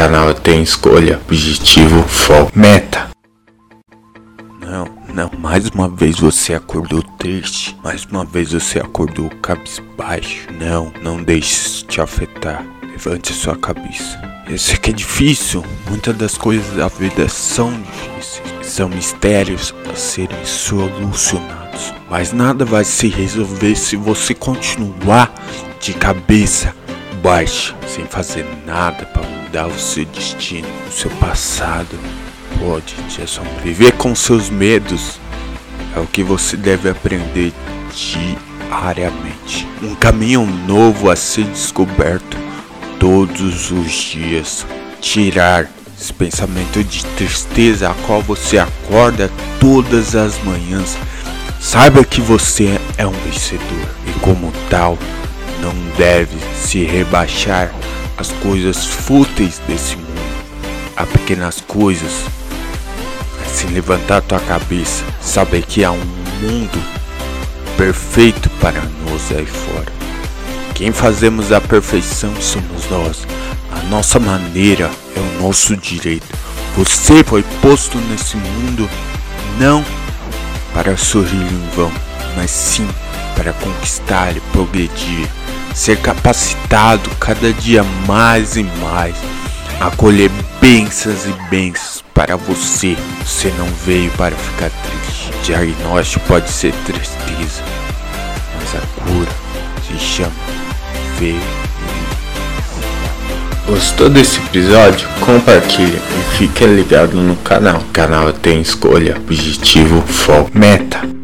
canal tem escolha, objetivo, foco, meta. Não, não, mais uma vez você acordou triste. Mais uma vez você acordou cabisbaixo. Não, não deixe te afetar. Levante sua cabeça. Eu sei que é difícil. Muitas das coisas da vida são difíceis. São mistérios a serem solucionados. Mas nada vai se resolver se você continuar de cabeça baixa, sem fazer nada para mudar o seu destino, o seu passado. Pode te assombrar. Viver com seus medos é o que você deve aprender diariamente. Um caminho novo a ser descoberto todos os dias. Tirar esse pensamento de tristeza a qual você acorda todas as manhãs. Saiba que você é um vencedor e, como tal, não deve se rebaixar às coisas fúteis desse mundo, a pequenas coisas. Se levantar tua cabeça, saber que há um mundo perfeito para nós aí fora. Quem fazemos a perfeição somos nós. A nossa maneira é o nosso direito. Você foi posto nesse mundo não para sorrir em vão, mas sim para conquistar e progredir, ser capacitado cada dia mais e mais, acolher bênçãos e bênçãos para você. Você não veio para ficar triste. Diagnóstico pode ser tristeza, mas a cura se chama Gostou desse episódio? Compartilhe e fique ligado no canal. O canal tem escolha, objetivo, foco, meta.